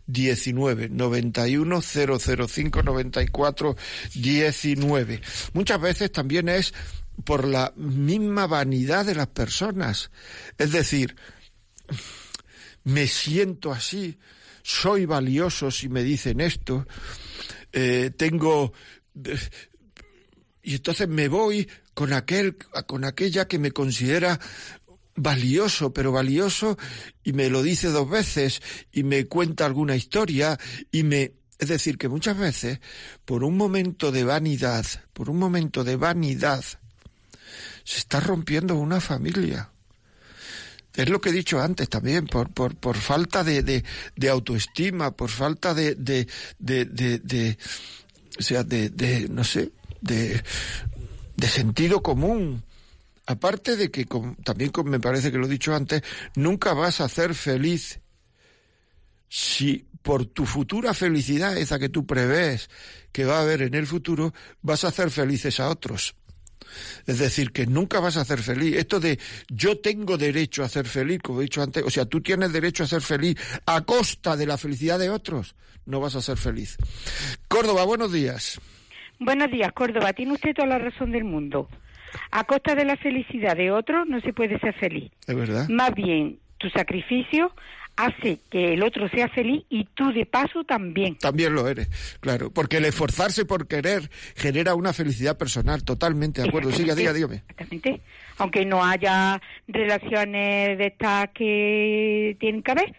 910059419. 910059419. Muchas veces también es por la misma vanidad de las personas. Es decir, me siento así, soy valioso si me dicen esto, eh, tengo... y entonces me voy con aquel, con aquella que me considera valioso, pero valioso, y me lo dice dos veces, y me cuenta alguna historia, y me... Es decir, que muchas veces, por un momento de vanidad, por un momento de vanidad, se está rompiendo una familia. Es lo que he dicho antes también, por, por, por falta de, de, autoestima, por falta de, de, de, o sea, de, no sé, de, sentido común. Aparte de que, como- también me parece que lo he dicho antes, nunca vas a hacer feliz si por tu futura felicidad, esa que tú prevés que va a haber en el futuro, vas a hacer felices a otros. Es decir, que nunca vas a ser feliz. Esto de yo tengo derecho a ser feliz, como he dicho antes, o sea, tú tienes derecho a ser feliz a costa de la felicidad de otros, no vas a ser feliz. Córdoba, buenos días. Buenos días, Córdoba. Tiene usted toda la razón del mundo. A costa de la felicidad de otro no se puede ser feliz. Es verdad. Más bien, tu sacrificio hace que el otro sea feliz y tú de paso también. También lo eres, claro. Porque el esforzarse por querer genera una felicidad personal, totalmente de acuerdo. Siga, diga, dígame. Exactamente. Aunque no haya relaciones de estas que tienen que haber.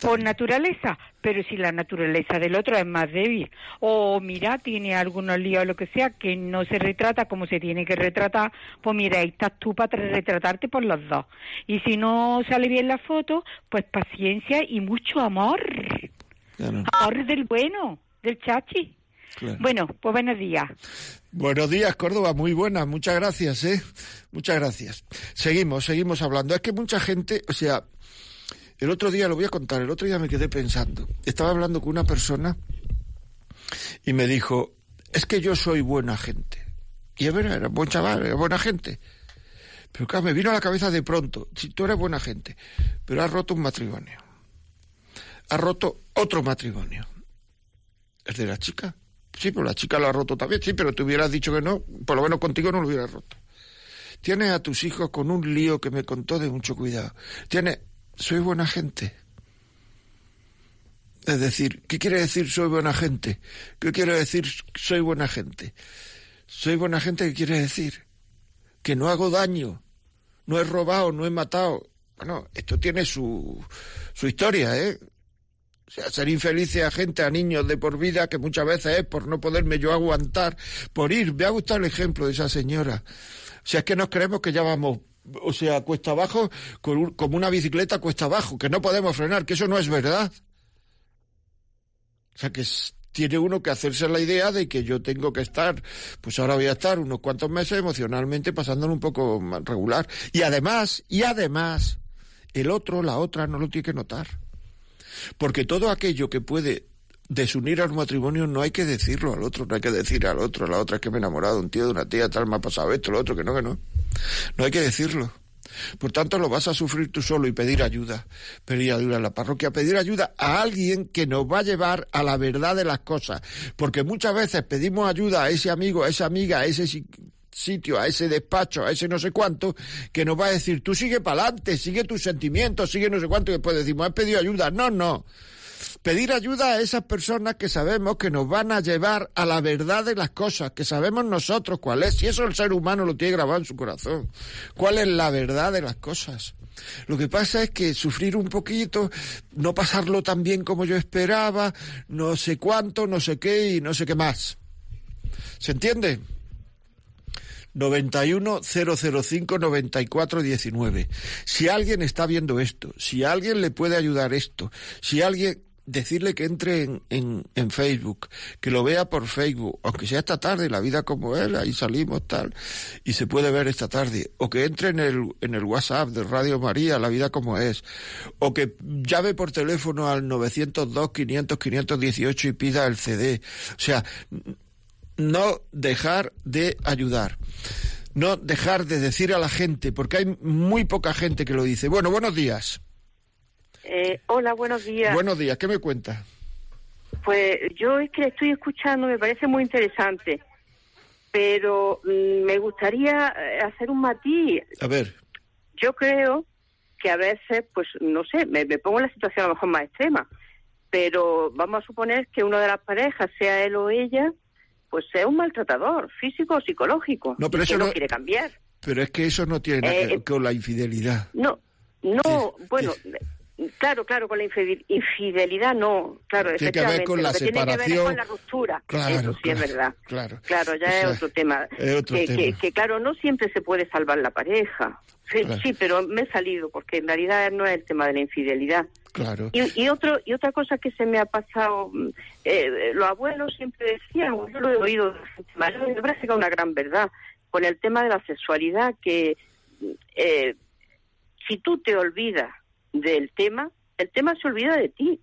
Por naturaleza, pero si la naturaleza del otro es más débil o mira, tiene algunos líos o lo que sea que no se retrata como se tiene que retratar, pues mira, ahí estás tú para retratarte por los dos. Y si no sale bien la foto, pues paciencia y mucho amor. Claro. Amor del bueno, del chachi. Claro. Bueno, pues buenos días. Buenos días, Córdoba, muy buenas, muchas gracias, ¿eh? Muchas gracias. Seguimos, seguimos hablando. Es que mucha gente, o sea, el otro día, lo voy a contar, el otro día me quedé pensando. Estaba hablando con una persona y me dijo, es que yo soy buena gente. Y es verdad, era buen chaval, era buena gente. Pero claro, me vino a la cabeza de pronto, si tú eres buena gente, pero has roto un matrimonio. Has roto otro matrimonio. ¿Es de la chica? Sí, pero la chica lo ha roto también. Sí, pero te hubieras dicho que no, por lo menos contigo no lo hubieras roto. Tienes a tus hijos con un lío que me contó de mucho cuidado. Tienes, soy buena gente. Es decir, ¿qué quiere decir soy buena gente? ¿Qué quiere decir soy buena gente? Soy buena gente, ¿qué quiere decir? Que no hago daño, no he robado, no he matado. Bueno, esto tiene su, su historia, ¿eh? O sea, ser infelices a gente, a niños de por vida, que muchas veces es por no poderme yo aguantar, por ir. Me ha gustado el ejemplo de esa señora. O sea, es que nos creemos que ya vamos, o sea, cuesta abajo, como una bicicleta cuesta abajo, que no podemos frenar, que eso no es verdad. O sea, que tiene uno que hacerse la idea de que yo tengo que estar, pues ahora voy a estar unos cuantos meses emocionalmente pasándolo un poco regular. Y además, y además, el otro, la otra, no lo tiene que notar. Porque todo aquello que puede desunir al matrimonio no hay que decirlo al otro, no hay que decir al otro, a la otra es que me he enamorado de un tío, de una tía, tal, me ha pasado esto, lo otro, que no, que no. No hay que decirlo. Por tanto, lo vas a sufrir tú solo y pedir ayuda. Pedir ayuda a la parroquia, pedir ayuda a alguien que nos va a llevar a la verdad de las cosas. Porque muchas veces pedimos ayuda a ese amigo, a esa amiga, a ese si- sitio, a ese despacho, a ese no sé cuánto, que nos va a decir, tú sigue para adelante, sigue tus sentimientos, sigue no sé cuánto, y después decimos, has pedido ayuda. No, no. Pedir ayuda a esas personas que sabemos que nos van a llevar a la verdad de las cosas, que sabemos nosotros cuál es, si eso el ser humano lo tiene grabado en su corazón, cuál es la verdad de las cosas. Lo que pasa es que sufrir un poquito, no pasarlo tan bien como yo esperaba, no sé cuánto, no sé qué y no sé qué más. ¿Se entiende? 91 005 94 19. Si alguien está viendo esto, si alguien le puede ayudar esto, si alguien decirle que entre en, en, Facebook, que lo vea por Facebook, aunque sea esta tarde, la vida como es, ahí salimos tal, y se puede ver esta tarde, o que entre en el, en el WhatsApp de Radio María, la vida como es, o que llame por teléfono al 902 500 518 y pida el CD. O sea, no dejar de ayudar. No dejar de decir a la gente, porque hay muy poca gente que lo dice. Bueno, buenos días. Eh, hola, buenos días. Buenos días, ¿qué me cuenta? Pues yo es que le estoy escuchando, me parece muy interesante, pero mm, me gustaría eh, hacer un matiz. A ver, Yo creo que a veces, pues no sé, me, me pongo en la situación a lo mejor más extrema, pero vamos a suponer que una de las parejas, sea él o ella, pues sea un maltratador, físico o psicológico, No, pero y que eso no no- quiere cambiar. pero es que eso no tiene nada que Eh, ver con la infidelidad. No, no, Sí, bueno, sí. Claro, claro, con la infidel- infidelidad no, claro, Tiene que ver con la que tiene que ver con la ruptura. Claro, Eso sí claro, es verdad. claro. Claro, ya O sea, es otro tema. es otro que, tema. Que, que, claro, no siempre se puede salvar la pareja. Sí, Claro. sí, pero me he salido porque en realidad no es el tema de la infidelidad. Claro. Y, y otro y otra cosa que se me ha pasado, mm, eh, los abuelos siempre decían, yo lo he oído me parece que es una gran verdad, con el tema de la sexualidad, que eh, si tú te olvidas del tema, el tema se olvida de ti,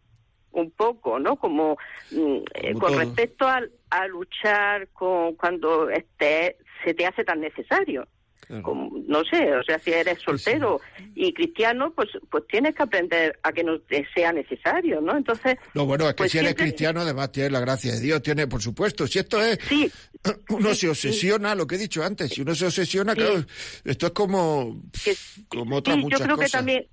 un poco, ¿no? Como, mm, eh, con todo. respecto al- a, luchar con cuando esté, se te hace tan necesario claro. como- no sé, o sea, si eres soltero y cristiano, pues pues tienes que aprender a que no te sea necesario, ¿no? Entonces, No, bueno, es que pues si eres siempre- cristiano, además tienes la gracia de Dios, tiene, por supuesto. Si esto es, sí, uno se obsesiona, lo que he dicho antes, si uno se obsesiona, claro, esto es como, que, como otras sí, yo muchas creo que también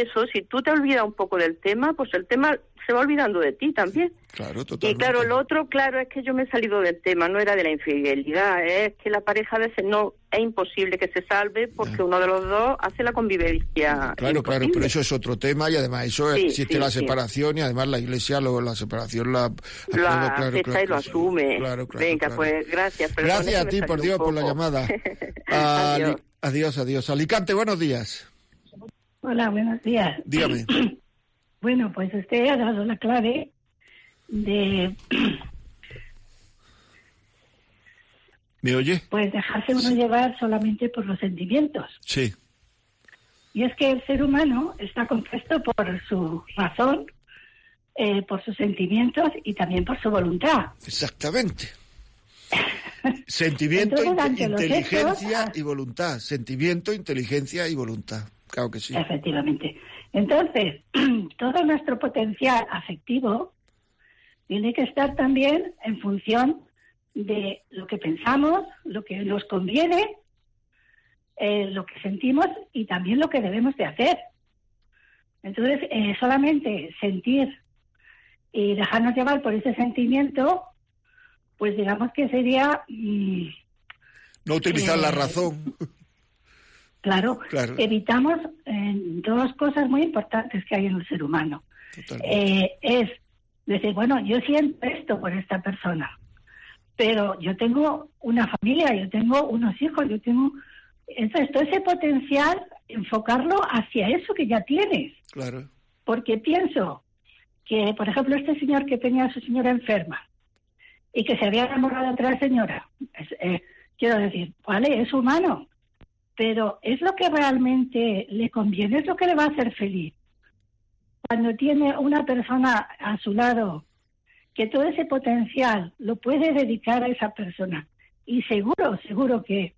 eso, si tú te olvidas un poco del tema, pues el tema se va olvidando de ti también. Claro, Y totalmente. claro, lo otro, claro, es que yo me he salido del tema, no era de la infidelidad, es que la pareja a veces no, es imposible que se salve porque uno de los dos hace la convivencia. Claro, claro, pero eso es otro tema y además eso Sí, existe sí, la sí. separación y además la iglesia lo, la separación la, lo aprueba, claro, acepta claro, y lo asume. Claro, claro, Venga, pues gracias. Gracias a ti, por Dios, por la llamada. Adiós, adiós. Alicante, buenos días. Hola, buenos días. Dígame. Bueno, pues usted ha dado la clave de, ¿Me oye? Pues dejarse uno llevar solamente por los sentimientos. Sí. Y es que el ser humano está compuesto por su razón, eh, por sus sentimientos y también por su voluntad. Exactamente. Sentimiento, Entonces, inte- inteligencia hechos, y voluntad. Sentimiento, inteligencia y voluntad. Claro que sí. Efectivamente. Entonces, todo nuestro potencial afectivo tiene que estar también en función de lo que pensamos, lo que nos conviene, eh, lo que sentimos y también lo que debemos de hacer. Entonces, eh, solamente sentir y dejarnos llevar por ese sentimiento, pues digamos que sería, mm, No utilizar la eh, razón. claro, Claro. evitamos eh, dos cosas muy importantes que hay en el ser humano. Eh, es decir, bueno, yo siento esto por esta persona, pero yo tengo una familia, yo tengo unos hijos, yo tengo... Entonces, todo ese potencial, enfocarlo hacia eso que ya tienes. Claro. Porque pienso que, por ejemplo, este señor que tenía a su señora enferma y que se había enamorado de otra señora, es- eh, quiero decir, vale, es humano, pero es lo que realmente le conviene, es lo que le va a hacer feliz. Cuando tiene una persona a su lado que todo ese potencial lo puede dedicar a esa persona y seguro, seguro que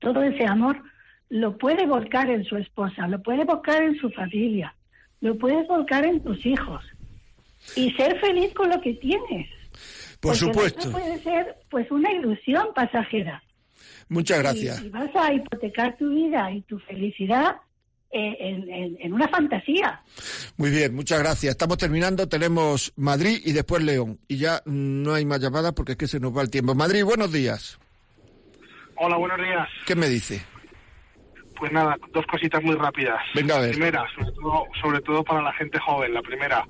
todo ese amor lo puede volcar en su esposa, lo puede volcar en su familia, lo puedes volcar en tus hijos y ser feliz con lo que tienes. Por Porque supuesto. puede ser pues una ilusión pasajera. Muchas Y- gracias. Y, vas a hipotecar tu vida y tu felicidad eh, en, en- en una fantasía. Muy bien, muchas gracias. Estamos terminando. Tenemos Madrid y después León. Y ya no hay más llamadas porque es que se nos va el tiempo. Madrid, buenos días. Hola, buenos días. ¿Qué me dice? Pues nada, dos cositas muy rápidas. Venga, a ver. Primera, sobre todo, sobre todo para la gente joven. La primera,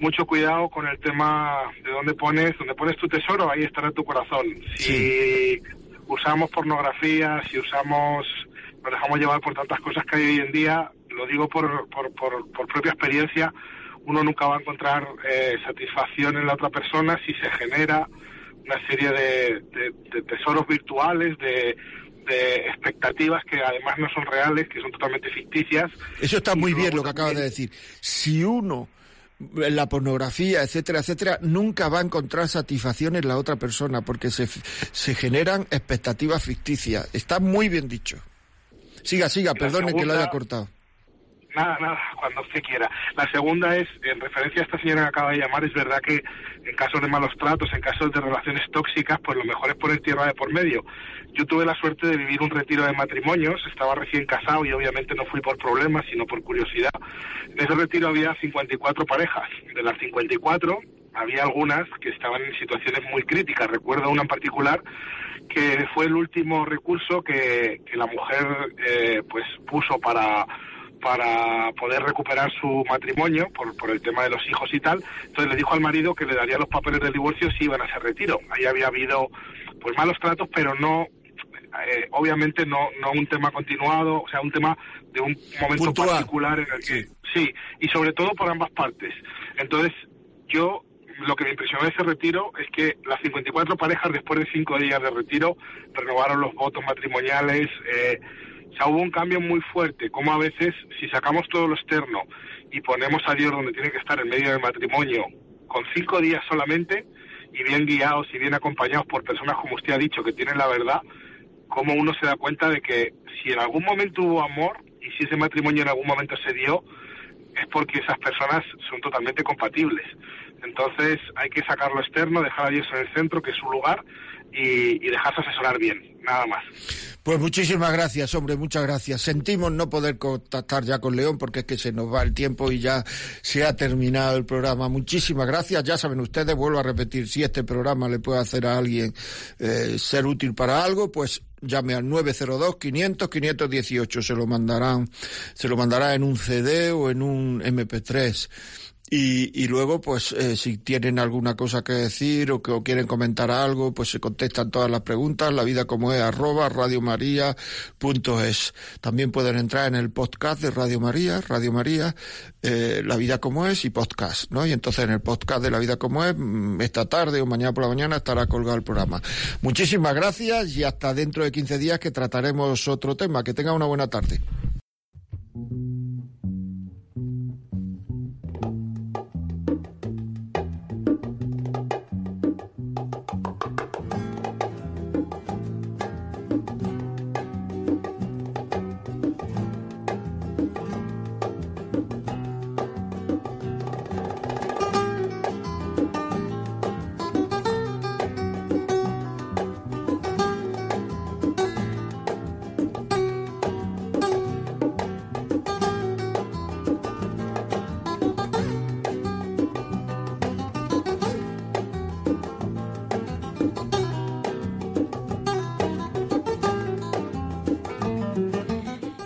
mucho cuidado con el tema de dónde pones, dónde pones tu tesoro, ahí estará tu corazón. Si usamos pornografía, si usamos, nos dejamos llevar por tantas cosas que hay hoy en día, lo digo por, por, por, por propia experiencia, uno nunca va a encontrar eh, satisfacción en la otra persona si se genera una serie de, de- de tesoros virtuales, de, de expectativas que además no son reales, que son totalmente ficticias. Eso está muy bien lo que acabas de decir. Si uno, la pornografía, etcétera, etcétera, nunca va a encontrar satisfacción en la otra persona porque se, se generan expectativas ficticias. Está muy bien dicho. Siga, siga, perdone que lo haya cortado. Nada, nada, cuando usted quiera. La segunda es, en referencia a esta señora que acaba de llamar, es verdad que en casos de malos tratos, en casos de relaciones tóxicas, pues lo mejor es poner tierra de por medio. Yo tuve la suerte de vivir un retiro de matrimonios, estaba recién casado y obviamente no fui por problemas, sino por curiosidad. En ese retiro había 54 parejas. De las 54 había algunas que estaban en situaciones muy críticas. Recuerdo una en particular que fue el último recurso que, que la mujer eh, pues puso para para poder recuperar su matrimonio por, por el tema de los hijos y tal. Entonces le dijo al marido que le daría los papeles del divorcio si iban a ese retiro. Ahí había habido pues malos tratos, pero no eh, obviamente no no un tema continuado, o sea, un tema de un momento Puntual. particular en el que sí, y sobre todo por ambas partes. Entonces, yo lo que me impresionó de ese retiro es que las 54 parejas después de cinco días de retiro renovaron los votos matrimoniales, eh, o sea, hubo un cambio muy fuerte, como a veces si sacamos todo lo externo y ponemos a Dios donde tiene que estar en medio del matrimonio, con cinco días solamente, y bien guiados y bien acompañados por personas como usted ha dicho, que tienen la verdad, como uno se da cuenta de que si en algún momento hubo amor y si ese matrimonio en algún momento se dio, es porque esas personas son totalmente compatibles. Entonces hay que sacar lo externo, dejar a Dios en el centro, que es su lugar, y, y dejarse asesorar bien, nada más. Pues muchísimas gracias, hombre, muchas gracias. Sentimos no poder contactar ya con León porque es que se nos va el tiempo y ya se ha terminado el programa. Muchísimas gracias. Ya saben ustedes, vuelvo a repetir, si este programa le puede hacer a alguien eh, ser útil para algo, pues llame al 902 500 518. Se lo mandarán, se lo mandará en un CD o en un MP3 Y, y luego, pues, eh, si tienen alguna cosa que decir o que o quieren comentar algo, pues se contestan todas las preguntas, la vida como es, arroba radiomaria.es. También pueden entrar en el podcast de Radio María, Radio María, eh, La vida como es y podcast, ¿no? Y entonces en el podcast de La vida como es, mm, esta tarde o mañana por la mañana estará colgado el programa. Muchísimas gracias y hasta dentro de 15 días que trataremos otro tema. Que tenga una buena tarde.